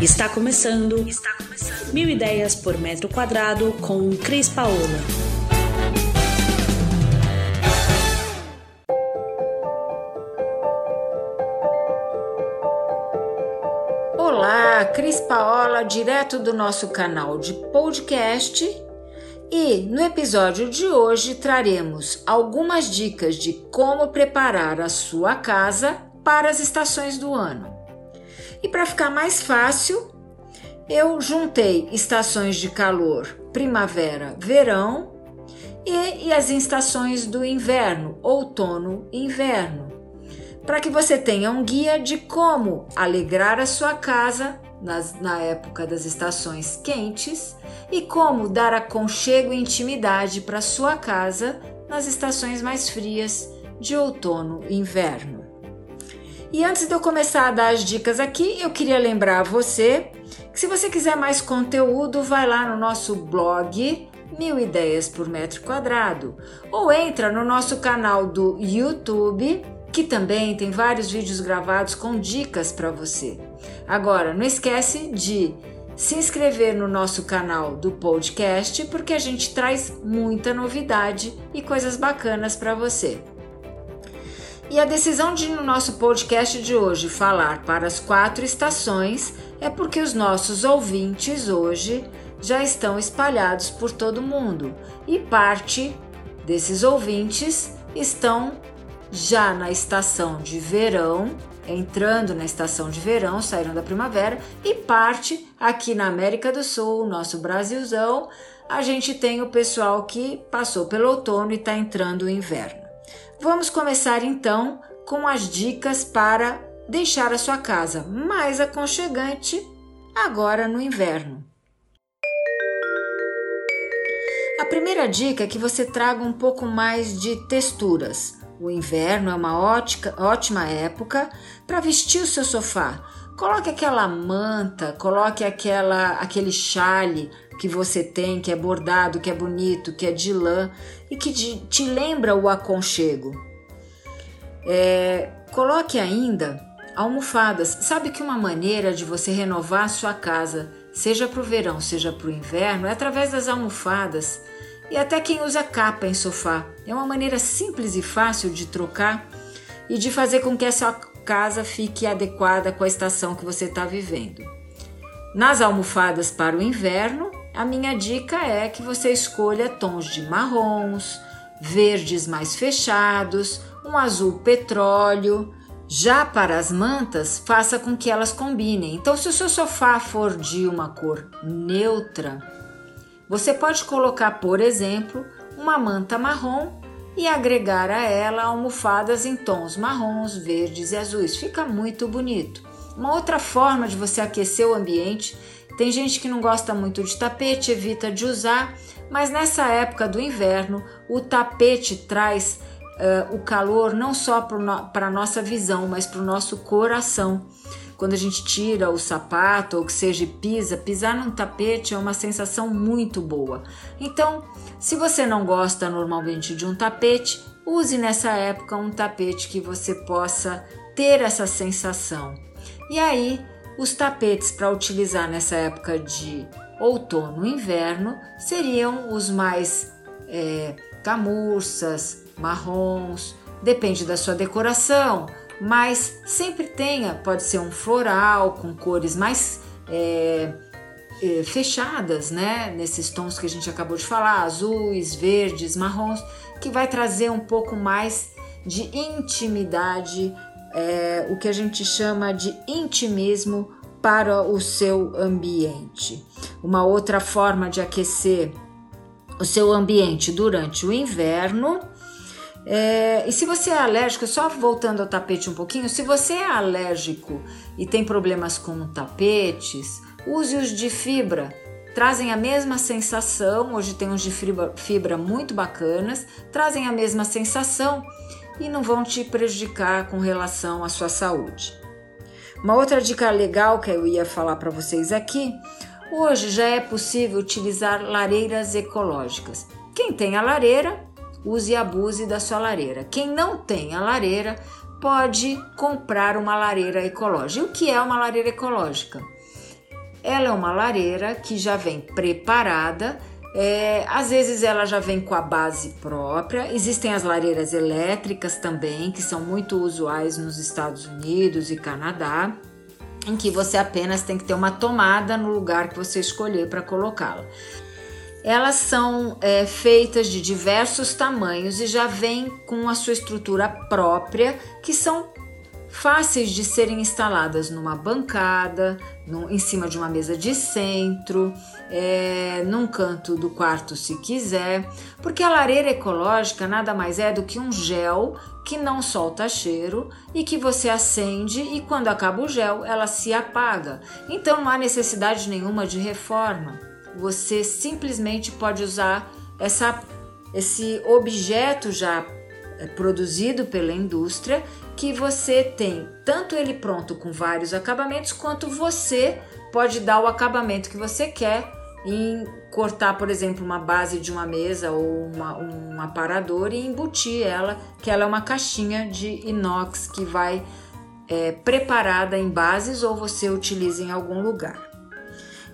Está começando. Está começando. Mil ideias por metro quadrado com Cris Paola. Olá, Cris Paola, direto do nosso canal de podcast. E no episódio de hoje traremos algumas dicas de como preparar a sua casa para as estações do ano. E para ficar mais fácil, eu juntei estações de calor, primavera, verão e, e as estações do inverno, outono e inverno, para que você tenha um guia de como alegrar a sua casa nas, na época das estações quentes e como dar aconchego e intimidade para sua casa nas estações mais frias de outono e inverno. E antes de eu começar a dar as dicas aqui, eu queria lembrar você que se você quiser mais conteúdo, vai lá no nosso blog Mil Ideias por Metro Quadrado ou entra no nosso canal do YouTube, que também tem vários vídeos gravados com dicas para você. Agora, não esquece de se inscrever no nosso canal do podcast, porque a gente traz muita novidade e coisas bacanas para você. E a decisão de no nosso podcast de hoje falar para as quatro estações é porque os nossos ouvintes hoje já estão espalhados por todo o mundo e parte desses ouvintes estão já na estação de verão, entrando na estação de verão, saíram da primavera, e parte aqui na América do Sul, nosso Brasilzão, a gente tem o pessoal que passou pelo outono e está entrando o inverno. Vamos começar então com as dicas para deixar a sua casa mais aconchegante agora no inverno. A primeira dica é que você traga um pouco mais de texturas. O inverno é uma ótica, ótima época para vestir o seu sofá. Coloque aquela manta, coloque aquela, aquele chale que você tem, que é bordado, que é bonito, que é de lã e que te lembra o aconchego. É, coloque ainda almofadas. Sabe que uma maneira de você renovar a sua casa, seja para o verão, seja para o inverno, é através das almofadas. E até quem usa capa em sofá. É uma maneira simples e fácil de trocar e de fazer com que essa casa fique adequada com a estação que você está vivendo. Nas almofadas para o inverno, a minha dica é que você escolha tons de marrons, verdes mais fechados, um azul petróleo. Já para as mantas, faça com que elas combinem. Então, se o seu sofá for de uma cor neutra, você pode colocar, por exemplo, uma manta marrom e agregar a ela almofadas em tons marrons, verdes e azuis. Fica muito bonito. Uma outra forma de você aquecer o ambiente tem gente que não gosta muito de tapete, evita de usar, mas nessa época do inverno, o tapete traz uh, o calor não só para a nossa visão, mas para o nosso coração. Quando a gente tira o sapato ou que seja pisa, pisar num tapete é uma sensação muito boa. Então, se você não gosta normalmente de um tapete, use nessa época um tapete que você possa ter essa sensação. E aí, os tapetes para utilizar nessa época de outono e inverno seriam os mais é, camurças, marrons, depende da sua decoração, mas sempre tenha, pode ser um floral com cores mais é, é, fechadas, né? Nesses tons que a gente acabou de falar, azuis, verdes, marrons, que vai trazer um pouco mais de intimidade é, o que a gente chama de intimismo para o seu ambiente. Uma outra forma de aquecer o seu ambiente durante o inverno. É, e se você é alérgico, só voltando ao tapete um pouquinho, se você é alérgico e tem problemas com tapetes, use os de fibra. Trazem a mesma sensação, hoje tem uns de fibra, fibra muito bacanas, trazem a mesma sensação e não vão te prejudicar com relação à sua saúde. Uma outra dica legal que eu ia falar para vocês aqui: hoje já é possível utilizar lareiras ecológicas. Quem tem a lareira, use e abuse da sua lareira. Quem não tem a lareira, pode comprar uma lareira ecológica. O que é uma lareira ecológica? Ela é uma lareira que já vem preparada. É, às vezes ela já vem com a base própria. Existem as lareiras elétricas também, que são muito usuais nos Estados Unidos e Canadá, em que você apenas tem que ter uma tomada no lugar que você escolher para colocá-la. Elas são é, feitas de diversos tamanhos e já vêm com a sua estrutura própria, que são fáceis de serem instaladas numa bancada, no, em cima de uma mesa de centro, é, num canto do quarto se quiser, porque a lareira ecológica nada mais é do que um gel que não solta cheiro e que você acende e quando acaba o gel ela se apaga. Então não há necessidade nenhuma de reforma. Você simplesmente pode usar essa, esse objeto já produzido pela indústria que você tem tanto ele pronto com vários acabamentos, quanto você pode dar o acabamento que você quer em cortar, por exemplo, uma base de uma mesa ou uma, um aparador e embutir ela, que ela é uma caixinha de inox que vai é, preparada em bases ou você utiliza em algum lugar.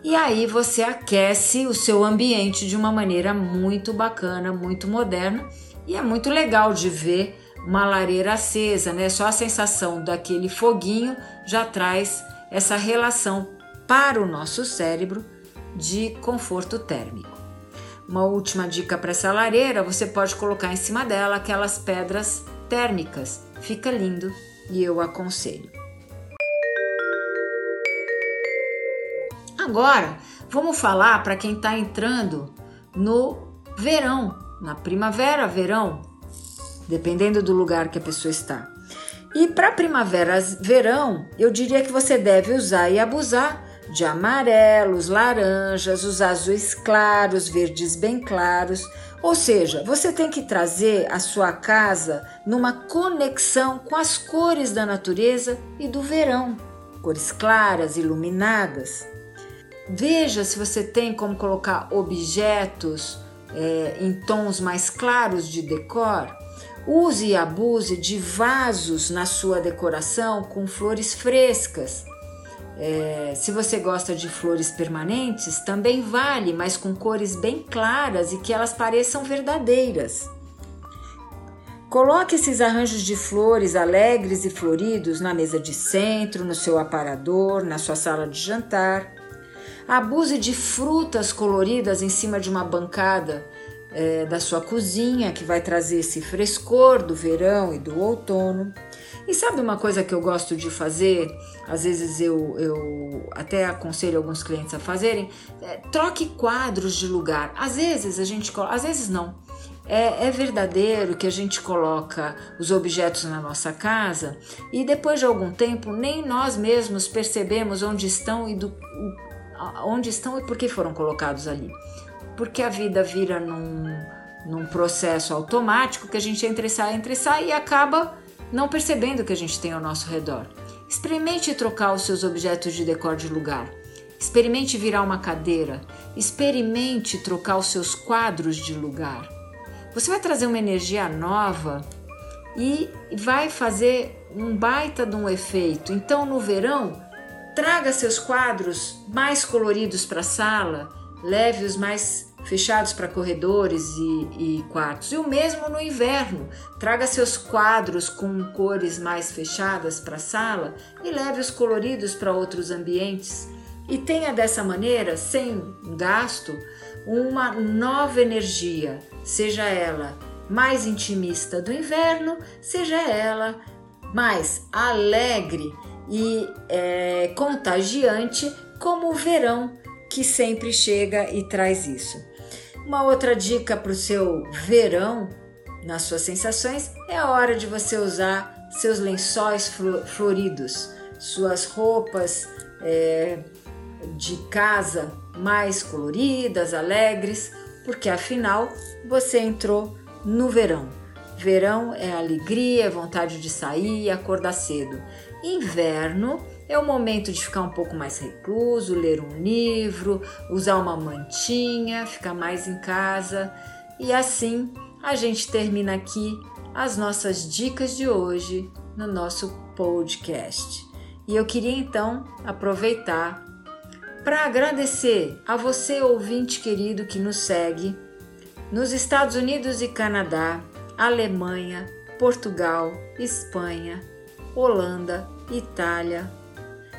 E aí você aquece o seu ambiente de uma maneira muito bacana, muito moderna e é muito legal de ver uma lareira acesa, né? Só a sensação daquele foguinho já traz essa relação para o nosso cérebro de conforto térmico. Uma última dica para essa lareira: você pode colocar em cima dela aquelas pedras térmicas, fica lindo e eu aconselho. Agora, vamos falar para quem está entrando no verão, na primavera, verão, dependendo do lugar que a pessoa está. E para primavera, verão, eu diria que você deve usar e abusar de amarelos, laranjas, os azuis claros, verdes bem claros. Ou seja, você tem que trazer a sua casa numa conexão com as cores da natureza e do verão, cores claras, iluminadas. Veja se você tem como colocar objetos é, em tons mais claros de decor. Use e abuse de vasos na sua decoração com flores frescas. É, se você gosta de flores permanentes, também vale, mas com cores bem claras e que elas pareçam verdadeiras. Coloque esses arranjos de flores alegres e floridos na mesa de centro, no seu aparador, na sua sala de jantar. Abuse de frutas coloridas em cima de uma bancada é, da sua cozinha, que vai trazer esse frescor do verão e do outono. E sabe uma coisa que eu gosto de fazer? Às vezes eu, eu até aconselho alguns clientes a fazerem: é, troque quadros de lugar. Às vezes a gente, às vezes não. É, é, verdadeiro que a gente coloca os objetos na nossa casa e depois de algum tempo nem nós mesmos percebemos onde estão e do, onde estão e por que foram colocados ali porque a vida vira num, num processo automático que a gente entra e sai, entra e sai e acaba não percebendo o que a gente tem ao nosso redor. Experimente trocar os seus objetos de decor de lugar. Experimente virar uma cadeira. Experimente trocar os seus quadros de lugar. Você vai trazer uma energia nova e vai fazer um baita de um efeito. Então, no verão, traga seus quadros mais coloridos para a sala leve-os mais fechados para corredores e, e, quartos. E o mesmo no inverno. Traga seus quadros com cores mais fechadas para a sala e leve os coloridos para outros ambientes. E tenha dessa maneira, sem gasto, uma nova energia, seja ela mais intimista do inverno, seja ela mais alegre e é, contagiante como o verão que sempre chega e traz isso. Uma outra dica para o seu verão, nas suas sensações, é a hora de você usar seus lençóis floridos, suas roupas é, de casa mais coloridas, alegres, porque afinal você entrou no verão. Verão é alegria, é vontade de sair e acordar cedo. Inverno é o momento de ficar um pouco mais recluso, ler um livro, usar uma mantinha, ficar mais em casa. E assim a gente termina aqui as nossas dicas de hoje no nosso podcast. E eu queria então aproveitar para agradecer a você, ouvinte querido, que nos segue nos Estados Unidos e Canadá, Alemanha, Portugal, Espanha, Holanda, Itália,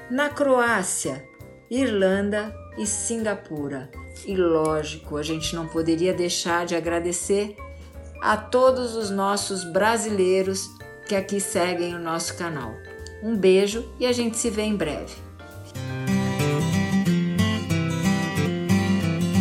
na Croácia, Irlanda e Singapura. E lógico, a gente não poderia deixar de agradecer a todos os nossos brasileiros que aqui seguem o nosso canal. Um beijo e a gente se vê em breve.